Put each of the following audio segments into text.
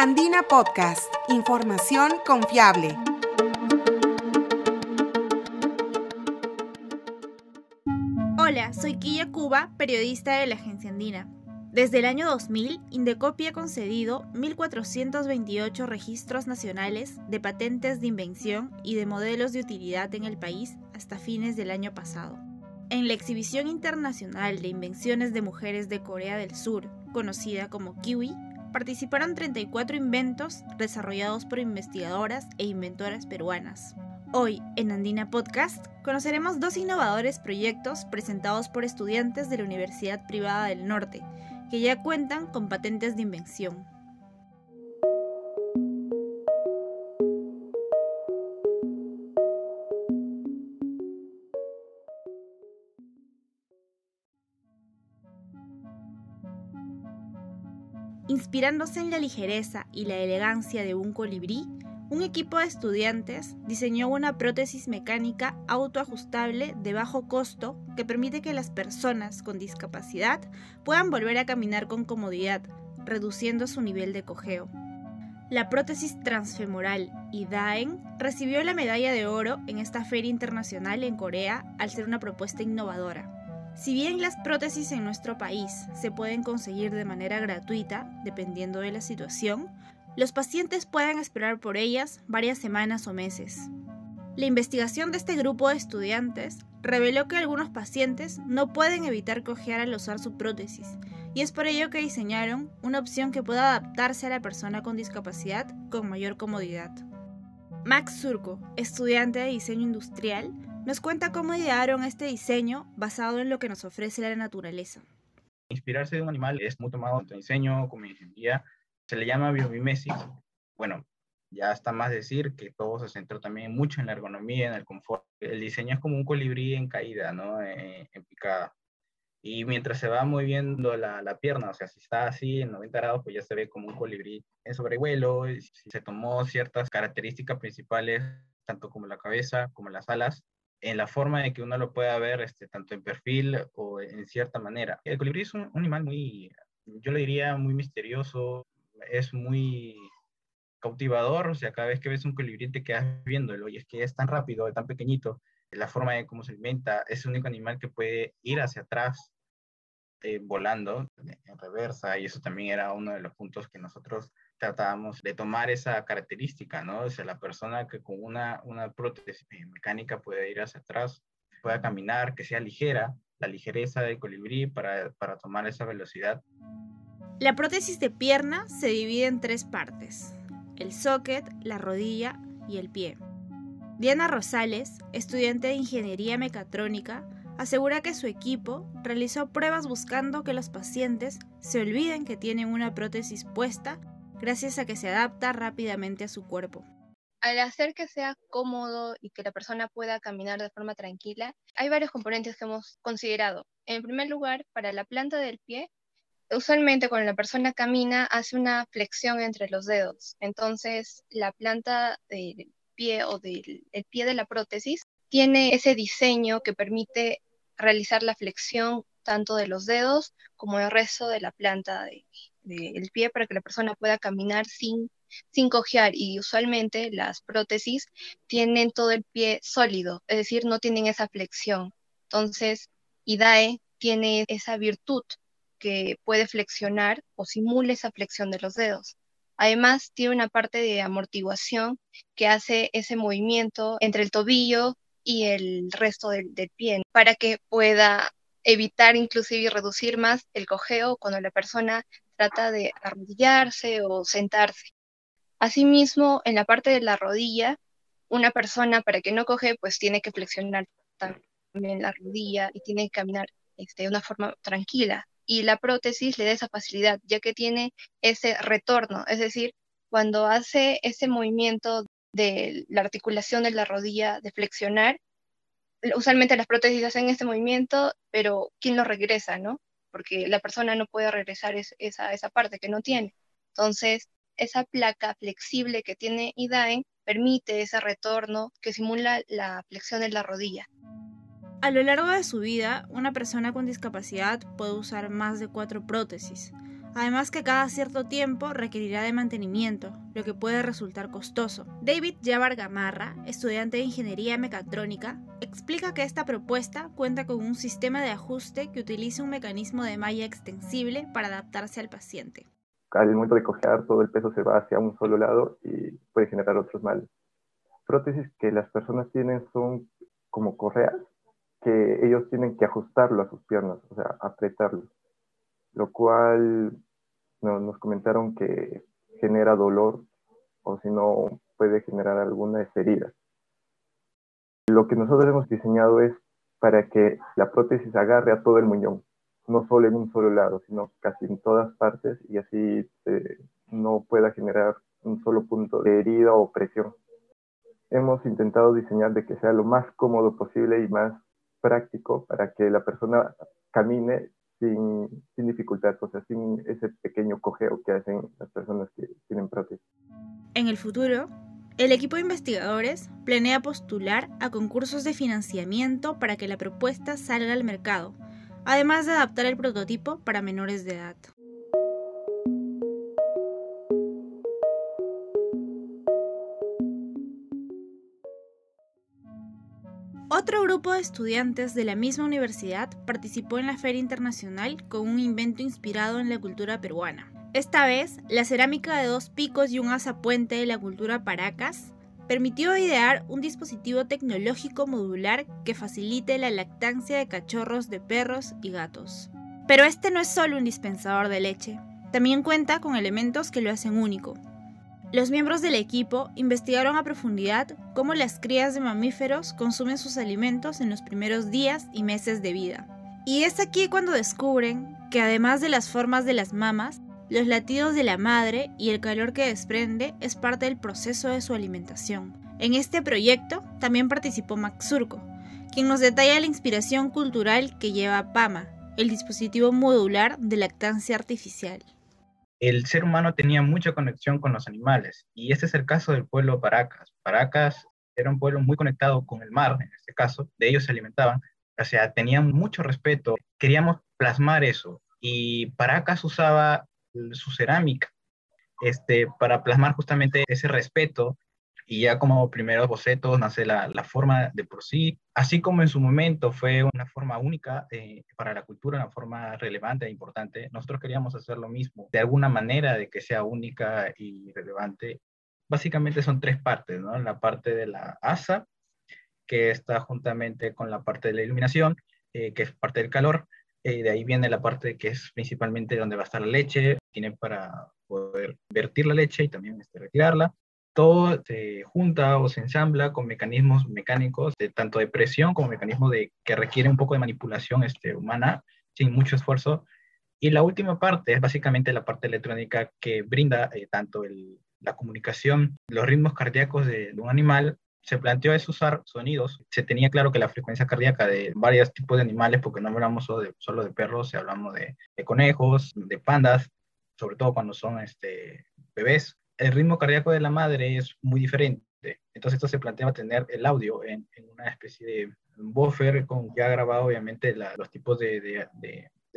Andina Podcast, información confiable. Hola, soy Quilla Cuba, periodista de la agencia Andina. Desde el año 2000, Indecopi ha concedido 1.428 registros nacionales de patentes de invención y de modelos de utilidad en el país hasta fines del año pasado. En la exhibición internacional de invenciones de mujeres de Corea del Sur, conocida como Kiwi, participaron 34 inventos desarrollados por investigadoras e inventoras peruanas. Hoy, en Andina Podcast, conoceremos dos innovadores proyectos presentados por estudiantes de la Universidad Privada del Norte, que ya cuentan con patentes de invención. Inspirándose en la ligereza y la elegancia de un colibrí, un equipo de estudiantes diseñó una prótesis mecánica autoajustable de bajo costo que permite que las personas con discapacidad puedan volver a caminar con comodidad, reduciendo su nivel de cojeo. La prótesis transfemoral IDAEN recibió la medalla de oro en esta feria internacional en Corea al ser una propuesta innovadora. Si bien las prótesis en nuestro país se pueden conseguir de manera gratuita, dependiendo de la situación, los pacientes pueden esperar por ellas varias semanas o meses. La investigación de este grupo de estudiantes reveló que algunos pacientes no pueden evitar cojear al usar su prótesis, y es por ello que diseñaron una opción que pueda adaptarse a la persona con discapacidad con mayor comodidad. Max Surco, estudiante de diseño industrial, nos cuenta cómo idearon este diseño basado en lo que nos ofrece la naturaleza. Inspirarse de un animal es muy tomado en diseño como ingeniería. Se le llama biomimesis. Bueno, ya está más decir que todo se centró también mucho en la ergonomía, en el confort. El diseño es como un colibrí en caída, ¿no? Eh, en picada. Y mientras se va moviendo la, la, pierna, o sea, si está así en 90 grados, pues ya se ve como un colibrí en sobrevuelo. Se tomó ciertas características principales, tanto como la cabeza como las alas, en la forma de que uno lo pueda ver este, tanto en perfil o en cierta manera. El colibrí es un, animal muy, yo le diría, muy misterioso, es muy cautivador, o sea, cada vez que ves un colibrí te quedas viéndolo y es que es tan rápido, tan pequeñito, la forma de cómo se alimenta, es el único animal que puede ir hacia atrás eh, volando en reversa y eso también era uno de los puntos que nosotros tratábamos de tomar esa característica, ¿no? O sea, la persona que con una, una prótesis mecánica puede ir hacia atrás, pueda caminar, que sea ligera, la ligereza del colibrí para, para tomar esa velocidad. La prótesis de pierna se divide en tres partes, el socket, la rodilla y el pie. Diana Rosales, estudiante de Ingeniería Mecatrónica, asegura que su equipo realizó pruebas buscando que los pacientes se olviden que tienen una prótesis puesta gracias a que se adapta rápidamente a su cuerpo. Al hacer que sea cómodo y que la persona pueda caminar de forma tranquila, hay varios componentes que hemos considerado. En primer lugar, para la planta del pie, usualmente cuando la persona camina hace una flexión entre los dedos. Entonces, la planta del pie o del pie de la prótesis tiene ese diseño que permite realizar la flexión tanto de los dedos como del resto de la planta de, del pie para que la persona pueda caminar sin, sin cojear y usualmente las prótesis tienen todo el pie sólido, es decir, no tienen esa flexión. Entonces, IDAE tiene esa virtud que puede flexionar o simula esa flexión de los dedos. Además, tiene una parte de amortiguación que hace ese movimiento entre el tobillo y el resto del, del pie para que pueda evitar inclusive y reducir más el cojeo cuando la persona trata de arrodillarse o sentarse. Asimismo, en la parte de la rodilla, una persona para que no coge, pues tiene que flexionar también la rodilla y tiene que caminar este, de una forma tranquila. Y la prótesis le da esa facilidad, ya que tiene ese retorno, es decir, cuando hace ese movimiento de la articulación de la rodilla de flexionar, usualmente las prótesis hacen este movimiento, pero ¿quién lo regresa, no? Porque la persona no puede regresar esa, esa parte que no tiene. Entonces, esa placa flexible que tiene IDAEN permite ese retorno que simula la flexión de la rodilla. A lo largo de su vida, una persona con discapacidad puede usar más de cuatro prótesis. Además que cada cierto tiempo requerirá de mantenimiento, lo que puede resultar costoso. David Javar Gamarra, estudiante de Ingeniería Mecatrónica, explica que esta propuesta cuenta con un sistema de ajuste que utiliza un mecanismo de malla extensible para adaptarse al paciente. Al momento de cojear, todo el peso se va hacia un solo lado y puede generar otros males. Prótesis que las personas tienen son como correas que ellos tienen que ajustarlo a sus piernas, o sea, apretarlo, lo cual nos comentaron que genera dolor o si no puede generar alguna herida. Lo que nosotros hemos diseñado es para que la prótesis agarre a todo el muñón, no solo en un solo lado, sino casi en todas partes y así eh, no pueda generar un solo punto de herida o presión. Hemos intentado diseñar de que sea lo más cómodo posible y más práctico para que la persona camine sin, sin dificultad, o sea, sin ese pequeño cojeo que hacen las personas que tienen prótesis. En el futuro, el equipo de investigadores planea postular a concursos de financiamiento para que la propuesta salga al mercado, además de adaptar el prototipo para menores de edad. Otro grupo de estudiantes de la misma universidad participó en la Feria Internacional con un invento inspirado en la cultura peruana. Esta vez, la cerámica de dos picos y un asapuente de la cultura paracas permitió idear un dispositivo tecnológico modular que facilite la lactancia de cachorros de perros y gatos. Pero este no es solo un dispensador de leche, también cuenta con elementos que lo hacen único, los miembros del equipo investigaron a profundidad cómo las crías de mamíferos consumen sus alimentos en los primeros días y meses de vida. Y es aquí cuando descubren que además de las formas de las mamas, los latidos de la madre y el calor que desprende es parte del proceso de su alimentación. En este proyecto también participó Max Surco, quien nos detalla la inspiración cultural que lleva PAMA, el dispositivo modular de lactancia artificial el ser humano tenía mucha conexión con los animales y este es el caso del pueblo Paracas. Paracas era un pueblo muy conectado con el mar, en este caso, de ellos se alimentaban, o sea, tenían mucho respeto, queríamos plasmar eso y Paracas usaba su cerámica este, para plasmar justamente ese respeto y ya como primeros bocetos nace la, la, forma de por sí, así como en su momento fue una forma única eh, para la cultura, una forma relevante e importante, nosotros queríamos hacer lo mismo, de alguna manera de que sea única y relevante. Básicamente son tres partes, ¿no? La parte de la asa, que está juntamente con la parte de la iluminación, eh, que es parte del calor, eh, de ahí viene la parte que es principalmente donde va a estar la leche, tiene para poder vertir la leche y también este, retirarla todo se junta o se ensambla con mecanismos mecánicos, de, tanto de presión como mecanismos de, que requieren un poco de manipulación este, humana, sin mucho esfuerzo. Y la última parte es básicamente la parte electrónica que brinda eh, tanto el, la comunicación, los ritmos cardíacos de, un animal. Se planteó es usar sonidos. Se tenía claro que la frecuencia cardíaca de varios tipos de animales, porque no hablamos solo de, solo de perros, hablamos de, de conejos, de pandas, sobre todo cuando son este, bebés, el ritmo cardíaco de la madre es muy diferente. Entonces esto se plantea tener el audio en, una especie de buffer con ya grabado obviamente los tipos de,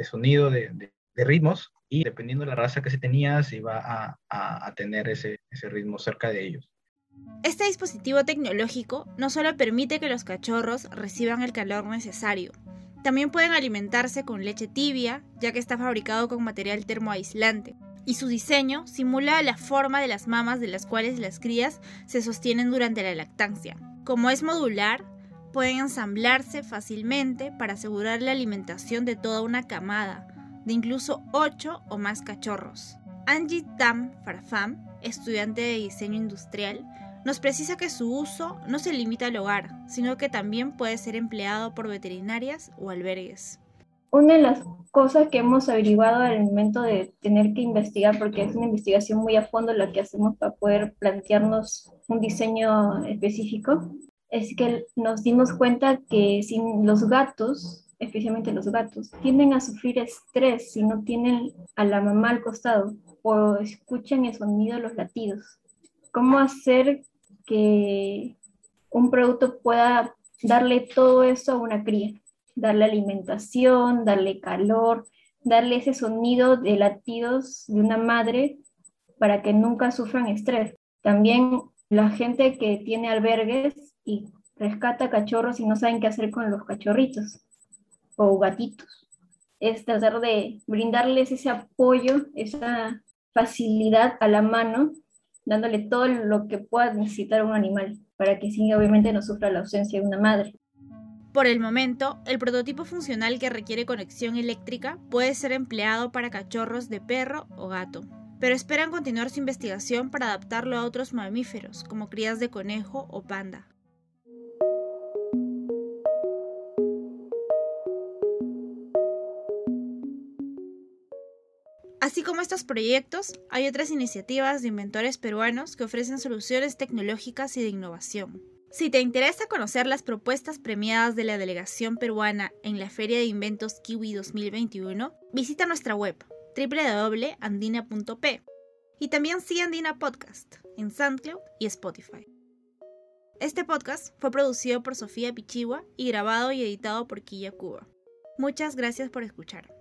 sonido, de, ritmos, y dependiendo de la raza que se tenía, se iba a, a, tener ese, ese ritmo cerca de ellos. Este dispositivo tecnológico no solo permite que los cachorros reciban el calor necesario, también pueden alimentarse con leche tibia, ya que está fabricado con material termoaislante y su diseño simula la forma de las mamas de las cuales las crías se sostienen durante la lactancia. Como es modular, pueden ensamblarse fácilmente para asegurar la alimentación de toda una camada, de incluso 8 o más cachorros. Angie Tam Farfam, estudiante de diseño industrial, nos precisa que su uso no se limita al hogar, sino que también puede ser empleado por veterinarias o albergues. Una de las cosas que hemos averiguado al momento de tener que investigar, porque es una investigación muy a fondo lo que hacemos para poder plantearnos un diseño específico, es que nos dimos cuenta que sin los gatos, especialmente los gatos, tienden a sufrir estrés si no tienen a la mamá al costado o escuchan el sonido de los latidos. ¿Cómo hacer que un producto pueda darle todo eso a una cría? Darle alimentación, darle calor, darle ese sonido de latidos de una madre para que nunca sufran estrés. También la gente que tiene albergues y rescata cachorros y no saben qué hacer con los cachorritos o gatitos. Es tratar de brindarles ese apoyo, esa facilidad a la mano, dándole todo lo que pueda necesitar un animal para que sí, obviamente no sufra la ausencia de una madre. Por el momento, el prototipo funcional que requiere conexión eléctrica puede ser empleado para cachorros de perro o gato, pero esperan continuar su investigación para adaptarlo a otros mamíferos, como crías de conejo o panda. Así como estos proyectos, hay otras iniciativas de inventores peruanos que ofrecen soluciones tecnológicas y de innovación. Si te interesa conocer las propuestas premiadas de la delegación peruana en la Feria de Inventos Kiwi 2021, visita nuestra web www.andina.p y también sigue Andina Podcast en SoundCloud y Spotify. Este podcast fue producido por Sofía Pichigua y grabado y editado por Quilla Cuba. Muchas gracias por escuchar.